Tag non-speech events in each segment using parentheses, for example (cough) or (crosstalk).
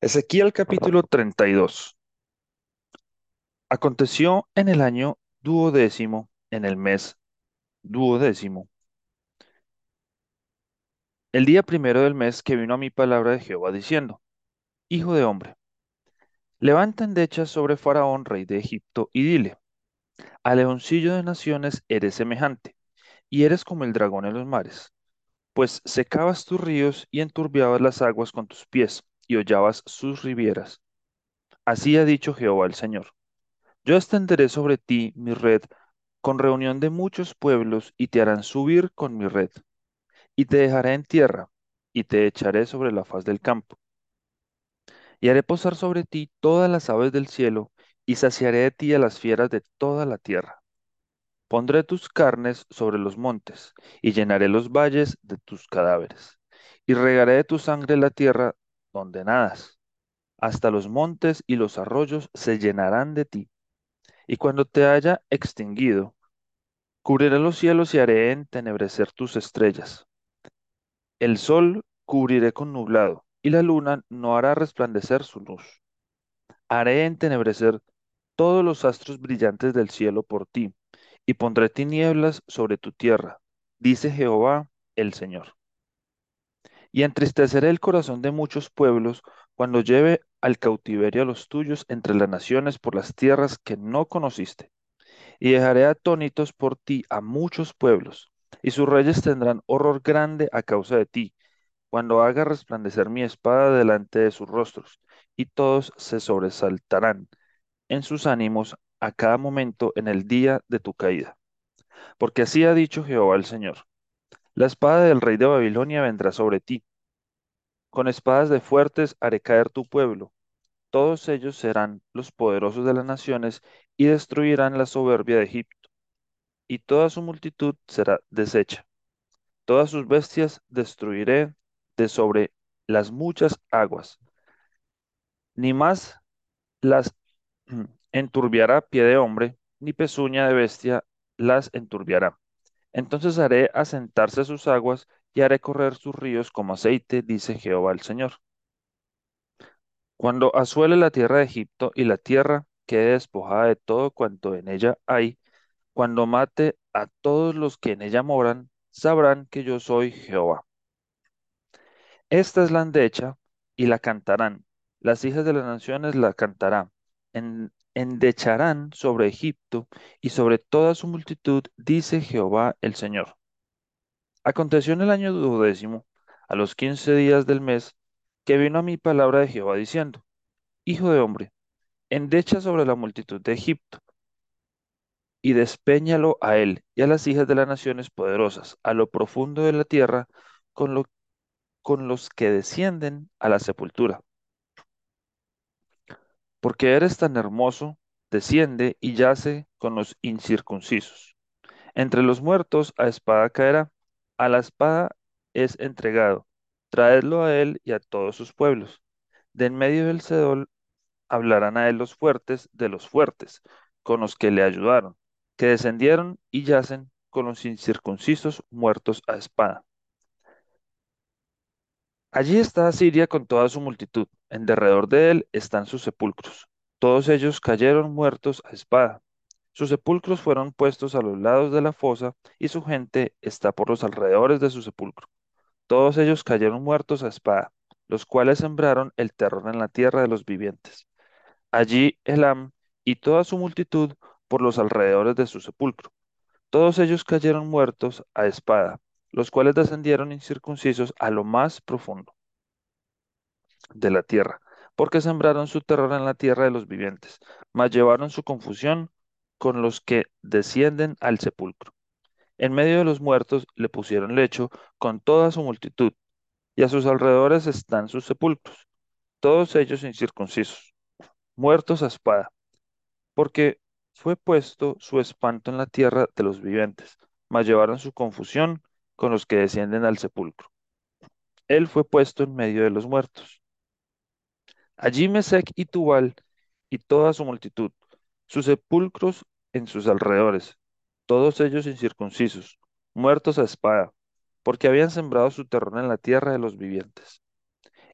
Ezequiel capítulo 32. Aconteció en el año duodécimo, en el mes duodécimo, el día primero del mes que vino a mi palabra de Jehová diciendo, Hijo de hombre, levanta endechas sobre Faraón, rey de Egipto, y dile, a leoncillo de naciones eres semejante, y eres como el dragón en los mares, pues secabas tus ríos y enturbiabas las aguas con tus pies, y hollabas sus rivieras. Así ha dicho Jehová el Señor. Yo extenderé sobre ti mi red con reunión de muchos pueblos y te harán subir con mi red, y te dejaré en tierra, y te echaré sobre la faz del campo, y haré posar sobre ti todas las aves del cielo, y saciaré de ti a las fieras de toda la tierra. Pondré tus carnes sobre los montes, y llenaré los valles de tus cadáveres, y regaré de tu sangre la tierra donde nadas. Hasta los montes y los arroyos se llenarán de ti, y cuando te haya extinguido, Cubriré los cielos y haré entenebrecer tus estrellas. El sol cubriré con nublado, y la luna no hará resplandecer su luz. Haré entenebrecer todos los astros brillantes del cielo por ti, y pondré tinieblas sobre tu tierra, dice Jehová el Señor. Y entristeceré el corazón de muchos pueblos cuando lleve al cautiverio a los tuyos entre las naciones por las tierras que no conociste y dejaré atónitos por ti a muchos pueblos, y sus reyes tendrán horror grande a causa de ti, cuando haga resplandecer mi espada delante de sus rostros, y todos se sobresaltarán en sus ánimos a cada momento en el día de tu caída. Porque así ha dicho Jehová el Señor. La espada del rey de Babilonia vendrá sobre ti. Con espadas de fuertes haré caer tu pueblo. Todos ellos serán los poderosos de las naciones y destruirán la soberbia de Egipto y toda su multitud será deshecha. Todas sus bestias destruiré de sobre las muchas aguas, ni más las (clears throat) enturbiará pie de hombre, ni pezuña de bestia las enturbiará. Entonces haré asentarse sus aguas y haré correr sus ríos como aceite, dice Jehová el Señor. Cuando asuele la tierra de Egipto y la tierra quede despojada de todo cuanto en ella hay, Cuando mate a todos los que en ella moran, sabrán que yo soy Jehová. Esta es la endecha y la cantarán. Las hijas de las naciones la cantarán. En- endecharán sobre Egipto y sobre toda su multitud, dice Jehová el Señor. Aconteció en el año duodécimo, a los quince días del mes, que vino a mí palabra de Jehová diciendo, Hijo de hombre, endecha sobre la multitud de Egipto y despéñalo a él y a las hijas de las naciones poderosas, a lo profundo de la tierra, con, con los que descienden a la sepultura. Porque eres tan hermoso, desciende y yace con los incircuncisos. Entre los muertos a espada caerá, a la espada es entregado. Traedlo a él y a todos sus pueblos. De en medio del cedol hablarán a él los fuertes de los fuertes, con los que le ayudaron, que descendieron y yacen con los incircuncisos muertos a espada. Allí está Siria con toda su multitud, en derredor de él están sus sepulcros. Todos ellos cayeron muertos a espada. Sus sepulcros fueron puestos a los lados de la fosa, y su gente está por los alrededores de su sepulcro. Todos ellos cayeron muertos a espada, los cuales sembraron el terror en la tierra de los vivientes. Allí Elam y toda su multitud por los alrededores de su sepulcro. Todos ellos cayeron muertos a espada, los cuales descendieron incircuncisos a lo más profundo de la tierra, porque sembraron su terror en la tierra de los vivientes, mas llevaron su confusión con los que descienden al sepulcro. En medio de los muertos le pusieron lecho con toda su multitud, y a sus alrededores están sus sepulcros, todos ellos incircuncisos, muertos a espada porque fue puesto su espanto en la tierra de los vivientes, mas llevaron su confusión con los que descienden al sepulcro. Él fue puesto en medio de los muertos. Allí Mesec y Tubal y toda su multitud, sus sepulcros en sus alrededores, todos ellos incircuncisos, muertos a espada, porque habían sembrado su terror en la tierra de los vivientes.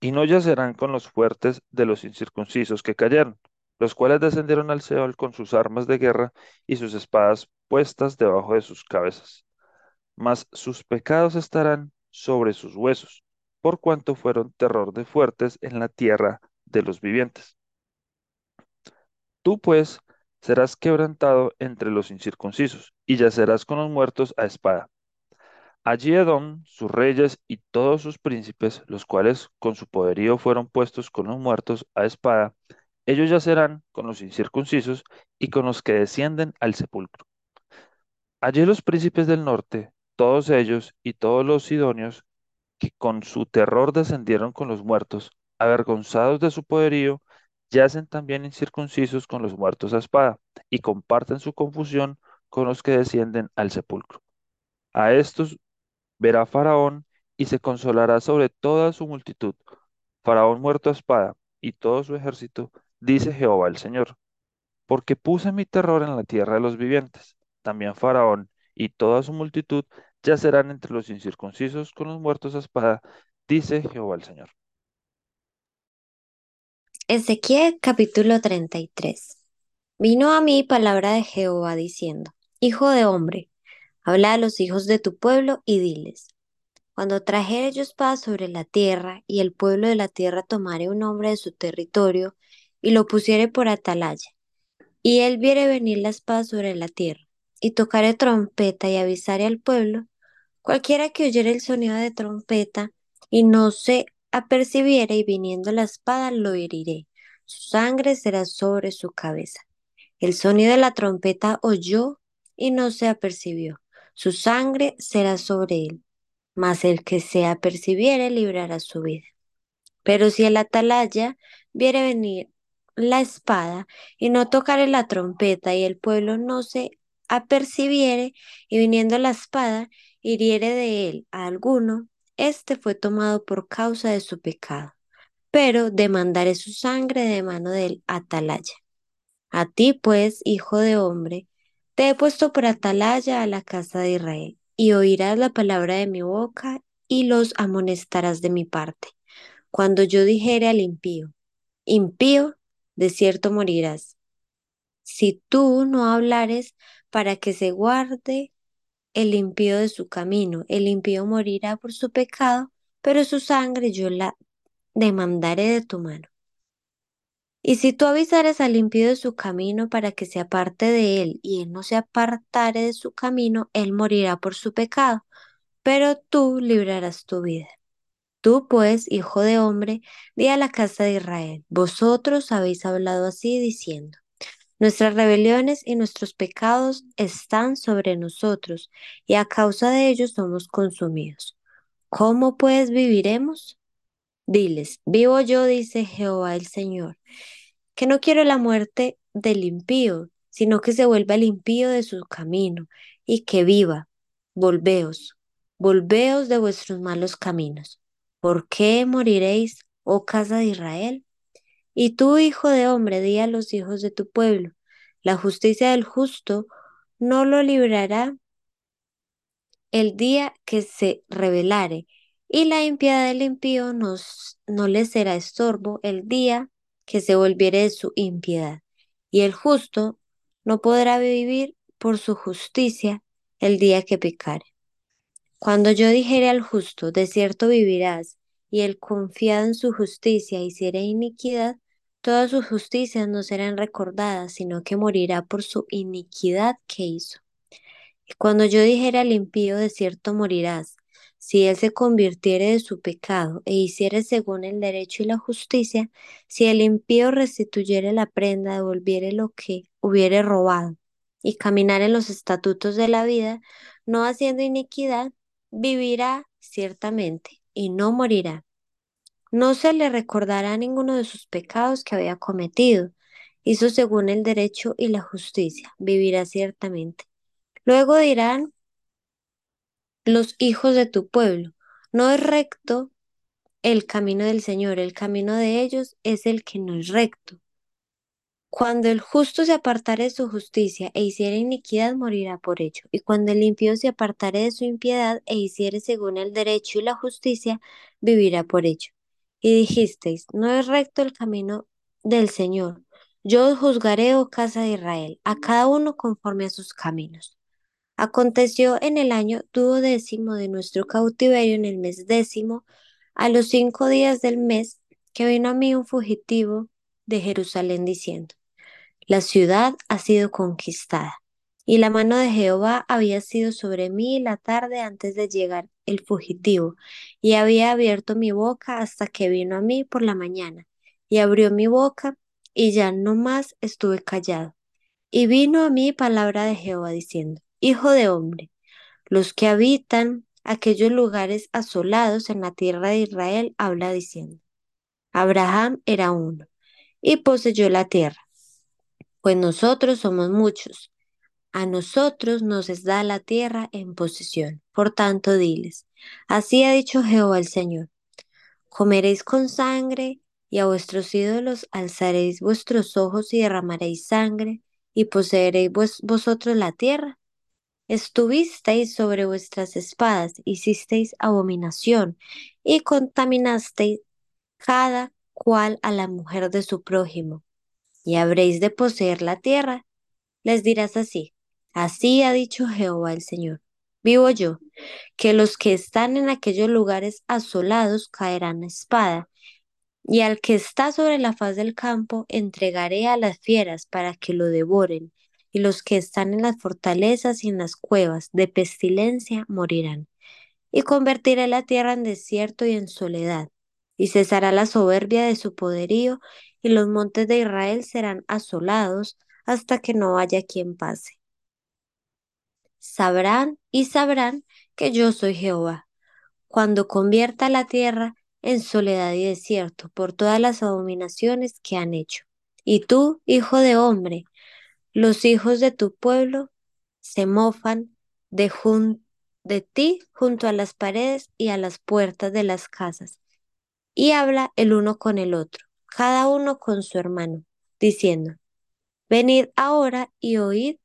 y no yacerán con los fuertes de los incircuncisos que cayeron, los cuales descendieron al Seol con sus armas de guerra y sus espadas puestas debajo de sus cabezas. Mas sus pecados estarán sobre sus huesos, por cuanto fueron terror de fuertes en la tierra de los vivientes. Tú pues serás quebrantado entre los incircuncisos, y yacerás con los muertos a espada. Allí Edom, sus reyes y todos sus príncipes, los cuales con su poderío fueron puestos con los muertos a espada, ellos yacerán con los incircuncisos y con los que descienden al sepulcro. Allí los príncipes del norte, todos ellos y todos los sidonios, que con su terror descendieron con los muertos, avergonzados de su poderío, yacen también incircuncisos con los muertos a espada, y comparten su confusión con los que descienden al sepulcro. A estos verá Faraón y se consolará sobre toda su multitud. Faraón muerto a espada y todo su ejército, dice Jehová el Señor. Porque puse mi terror en la tierra de los vivientes. También Faraón y toda su multitud yacerán entre los incircuncisos con los muertos a espada, dice Jehová el Señor. Ezequiel capítulo 33. Vino a mí palabra de Jehová diciendo, Hijo de hombre, habla a los hijos de tu pueblo y diles, cuando trajere yo paz sobre la tierra y el pueblo de la tierra tomare un hombre de su territorio y lo pusiere por atalaya, y él viere venir la espada sobre la tierra, y tocare trompeta y avisare al pueblo, cualquiera que oyere el sonido de trompeta y no se apercibiere y viniendo la espada lo heriré. Su sangre será sobre su cabeza. El sonido de la trompeta oyó y no se apercibió. Su sangre será sobre él. Mas el que se apercibiere librará su vida. Pero si el atalaya viere venir la espada y no tocare la trompeta y el pueblo no se apercibiere y viniendo la espada hiriere de él a alguno, este fue tomado por causa de su pecado, pero demandaré su sangre de mano del atalaya. A ti, pues, hijo de hombre, te he puesto por atalaya a la casa de Israel, y oirás la palabra de mi boca y los amonestarás de mi parte. Cuando yo dijere al impío, impío, de cierto morirás. Si tú no hablares para que se guarde el impío de su camino. El impío morirá por su pecado, pero su sangre yo la demandaré de tu mano. Y si tú avisares al impío de su camino para que se aparte de él, y él no se apartare de su camino, él morirá por su pecado, pero tú librarás tu vida. Tú, pues, hijo de hombre, di a la casa de Israel, vosotros habéis hablado así diciendo, Nuestras rebeliones y nuestros pecados están sobre nosotros y a causa de ellos somos consumidos. ¿Cómo pues viviremos? Diles, vivo yo, dice Jehová el Señor, que no quiero la muerte del impío, sino que se vuelva el impío de su camino y que viva. Volveos, volveos de vuestros malos caminos. ¿Por qué moriréis, oh casa de Israel? Y tú, hijo de hombre, di a los hijos de tu pueblo, la justicia del justo no lo librará el día que se rebelare, y la impiedad del impío no le será estorbo el día que se volviere de su impiedad. Y el justo no podrá vivir por su justicia el día que pecare. Cuando yo dijere al justo, de cierto vivirás, y el confiado en su justicia hiciere iniquidad, Todas sus justicias no serán recordadas, sino que morirá por su iniquidad que hizo. Y cuando yo dijera al impío, de cierto morirás, si él se convirtiere de su pecado e hiciere según el derecho y la justicia, si el impío restituyere la prenda, devolviere lo que hubiere robado, y caminar en los estatutos de la vida, no haciendo iniquidad, vivirá ciertamente y no morirá. No se le recordará ninguno de sus pecados que había cometido. Hizo según el derecho y la justicia. Vivirá ciertamente. Luego dirán los hijos de tu pueblo, no es recto el camino del Señor, el camino de ellos es el que no es recto. Cuando el justo se apartare de su justicia e hiciere iniquidad, morirá por ello. Y cuando el impío se apartare de su impiedad e hiciere según el derecho y la justicia, vivirá por ello. Y dijisteis, no es recto el camino del Señor. Yo os juzgaré, oh casa de Israel, a cada uno conforme a sus caminos. Aconteció en el año duodécimo de nuestro cautiverio, en el mes décimo, a los cinco días del mes, que vino a mí un fugitivo de Jerusalén diciendo, la ciudad ha sido conquistada. Y la mano de Jehová había sido sobre mí la tarde antes de llegar el fugitivo, y había abierto mi boca hasta que vino a mí por la mañana, y abrió mi boca, y ya no más estuve callado. Y vino a mí palabra de Jehová diciendo, Hijo de hombre, los que habitan aquellos lugares asolados en la tierra de Israel, habla diciendo, Abraham era uno, y poseyó la tierra, pues nosotros somos muchos. A nosotros nos es da la tierra en posesión. Por tanto, diles, así ha dicho Jehová el Señor, comeréis con sangre y a vuestros ídolos alzaréis vuestros ojos y derramaréis sangre y poseeréis vosotros la tierra. Estuvisteis sobre vuestras espadas, hicisteis abominación y contaminasteis cada cual a la mujer de su prójimo, y habréis de poseer la tierra. Les dirás así, así ha dicho Jehová el Señor. Vivo yo, que los que están en aquellos lugares asolados caerán espada, y al que está sobre la faz del campo entregaré a las fieras para que lo devoren, y los que están en las fortalezas y en las cuevas de pestilencia morirán. Y convertiré la tierra en desierto y en soledad, y cesará la soberbia de su poderío, y los montes de Israel serán asolados hasta que no haya quien pase. Sabrán y sabrán que yo soy Jehová, cuando convierta la tierra en soledad y desierto por todas las abominaciones que han hecho. Y tú, hijo de hombre, los hijos de tu pueblo se mofan de, de ti junto a las paredes y a las puertas de las casas, y habla el uno con el otro, cada uno con su hermano, diciendo, Venid ahora y oíd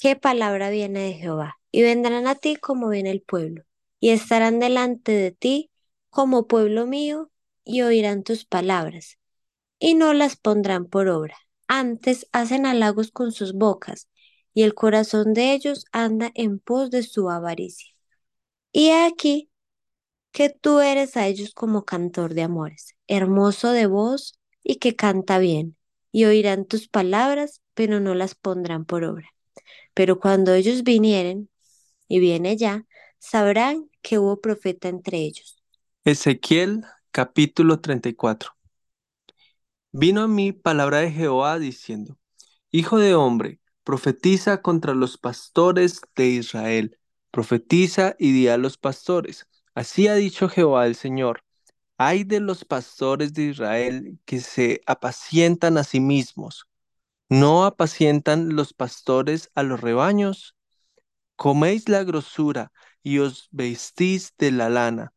qué palabra viene de Jehová, y vendrán a ti como viene el pueblo, y estarán delante de ti como pueblo mío, y oirán tus palabras, y no las pondrán por obra antes hacen halagos con sus bocas, y el corazón de ellos anda en pos de su avaricia. Y aquí que tú eres a ellos como cantor de amores, hermoso de voz y que canta bien, y oirán tus palabras, pero no las pondrán por obra. Pero cuando ellos vinieren, y viene ya, sabrán que hubo profeta entre ellos. Ezequiel capítulo 34 Vino a mí palabra de Jehová diciendo, Hijo de hombre, profetiza contra los pastores de Israel, profetiza y di a los pastores. Así ha dicho Jehová el Señor. Hay de los pastores de Israel que se apacientan a sí mismos. ¿No apacientan los pastores a los rebaños? Coméis la grosura y os vestís de la lana.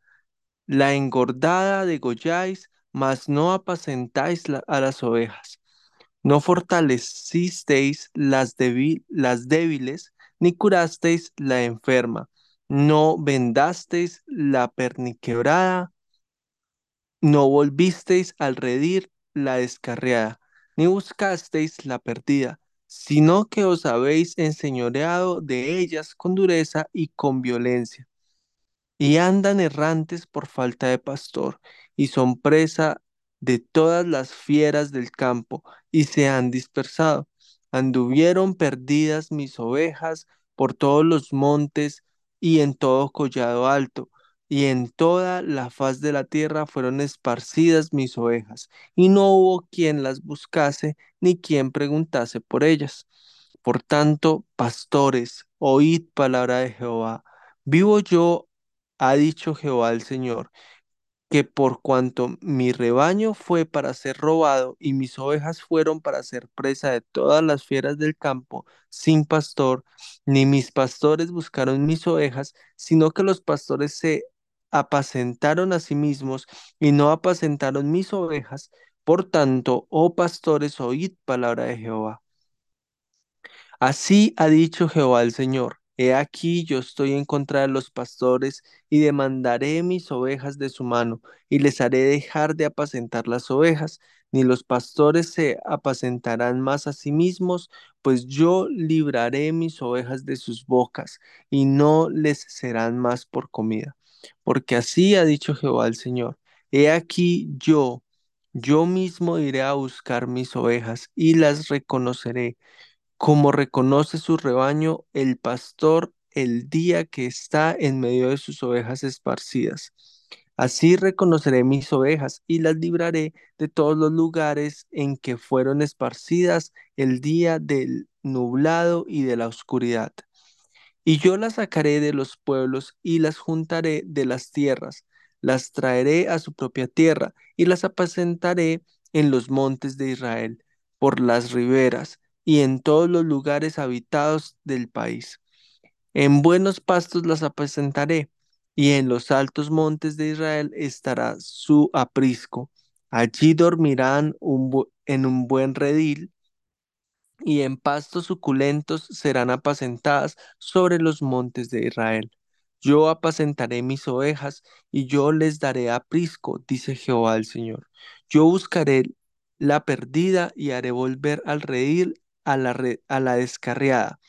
La engordada degolláis mas no apacentáis a las ovejas. No fortalecisteis las, débiles, ni curasteis la enferma. No vendasteis la perniquebrada, no volvisteis al redir la descarriada, ni buscasteis la perdida, sino que os habéis enseñoreado de ellas con dureza y con violencia y andan errantes por falta de pastor, y son presa de todas las fieras del campo, y se han dispersado. Anduvieron perdidas mis ovejas por todos los montes y en todo collado alto, y en toda la faz de la tierra fueron esparcidas mis ovejas, y no hubo quien las buscase, ni quien preguntase por ellas. Por tanto, pastores, oíd palabra de Jehová. Vivo yo ha dicho Jehová el Señor, que por cuanto mi rebaño fue para ser robado y mis ovejas fueron para ser presa de todas las fieras del campo, sin pastor, ni mis pastores buscaron mis ovejas, sino que los pastores se apacentaron a sí mismos y no apacentaron mis ovejas. Por tanto, oh pastores, oíd palabra de Jehová. Así ha dicho Jehová el Señor He aquí yo estoy en contra de los pastores y demandaré mis ovejas de su mano y les haré dejar de apacentar las ovejas, ni los pastores se apacentarán más a sí mismos, pues yo libraré mis ovejas de sus bocas y no les serán más por comida. Porque así ha dicho Jehová el Señor. He aquí yo, yo mismo iré a buscar mis ovejas y las reconoceré como reconoce su rebaño el pastor el día que está en medio de sus ovejas esparcidas. Así reconoceré mis ovejas y las libraré de todos los lugares en que fueron esparcidas el día del nublado y de la oscuridad. Y yo las sacaré de los pueblos y las juntaré de las tierras, las traeré a su propia tierra y las apacentaré en los montes de Israel, por las riberas y en todos los lugares habitados del país. En buenos pastos las apacentaré, y en los altos montes de Israel estará su aprisco. Allí dormirán en un buen redil, y en pastos suculentos serán apacentadas sobre los montes de Israel. Yo apacentaré mis ovejas, y yo les daré aprisco, dice Jehová el Señor. Yo buscaré la perdida y haré volver al redil a la, a la descarriada.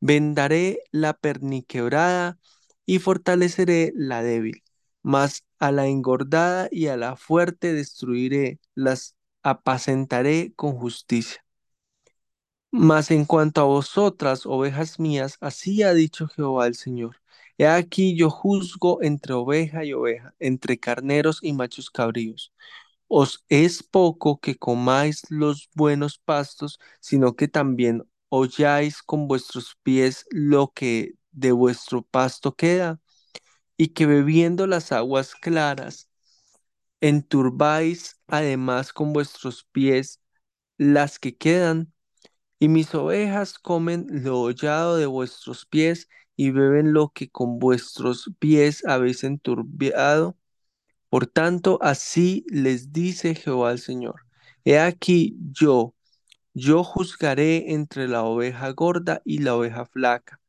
Vendaré la perniquebrada y fortaleceré la débil. Mas a la engordada y a la fuerte destruiré, las apacentaré con justicia. Mas en cuanto a vosotras, ovejas mías, así ha dicho Jehová el Señor. He aquí yo juzgo entre oveja y oveja, entre carneros y machos cabríos. Os es poco que comáis los buenos pastos, sino que también holláis con vuestros pies lo que de vuestro pasto queda, y que bebiendo las aguas claras, enturbáis además con vuestros pies las que quedan, y mis ovejas comen lo hollado de vuestros pies y beben lo que con vuestros pies habéis enturbiado por tanto, así les dice Jehová el Señor. He aquí yo, yo juzgaré entre la oveja gorda y la oveja flaca,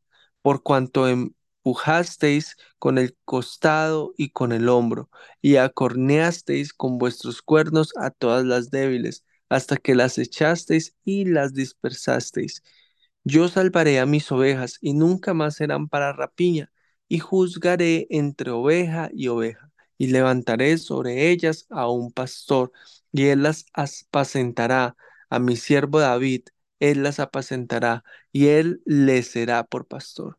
por cuanto empujasteis con el costado y con el hombro, y acorneasteis con vuestros cuernos a todas las débiles, hasta que las echasteis y las dispersasteis. Yo salvaré a mis ovejas y nunca más serán para rapiña, y juzgaré entre oveja y oveja y levantaré sobre ellas a un pastor, y él las apacentará. A mi siervo David, él las apacentará, y él les será por pastor.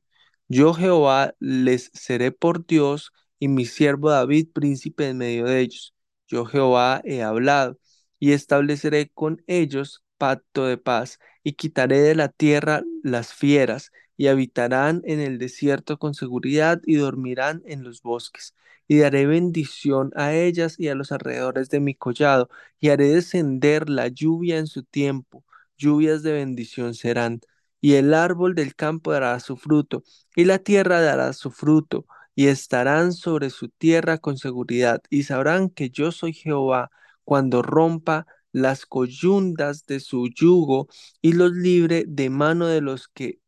Yo Jehová les seré por Dios, y mi siervo David príncipe en medio de ellos. Yo Jehová he hablado, y estableceré con ellos pacto de paz, y quitaré de la tierra las fieras, y habitarán en el desierto con seguridad, y dormirán en los bosques y daré bendición a ellas y a los alrededores de mi collado, y haré descender la lluvia en su tiempo, lluvias de bendición serán, y el árbol del campo dará su fruto, y la tierra dará su fruto, y estarán sobre su tierra con seguridad, y sabrán que yo soy Jehová cuando rompa las coyundas de su yugo y los libre de mano de los que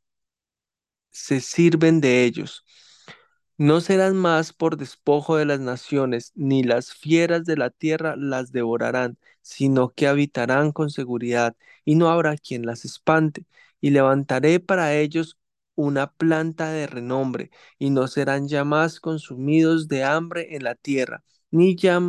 se sirven de ellos no serán más por despojo de las naciones, ni las fieras de la tierra las devorarán, sino que habitarán con seguridad, y no habrá quien las espante. Y levantaré para ellos una planta de renombre, y no serán ya más consumidos de hambre en la tierra, ni ya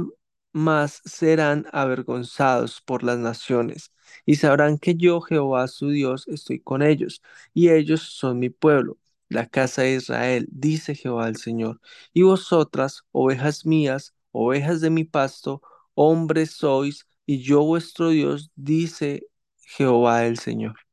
más serán avergonzados por las naciones. Y sabrán que yo, Jehová su Dios, estoy con ellos, y ellos son mi pueblo la casa de Israel, dice Jehová el Señor. Y vosotras, ovejas mías, ovejas de mi pasto, hombres sois, y yo vuestro Dios, dice Jehová el Señor.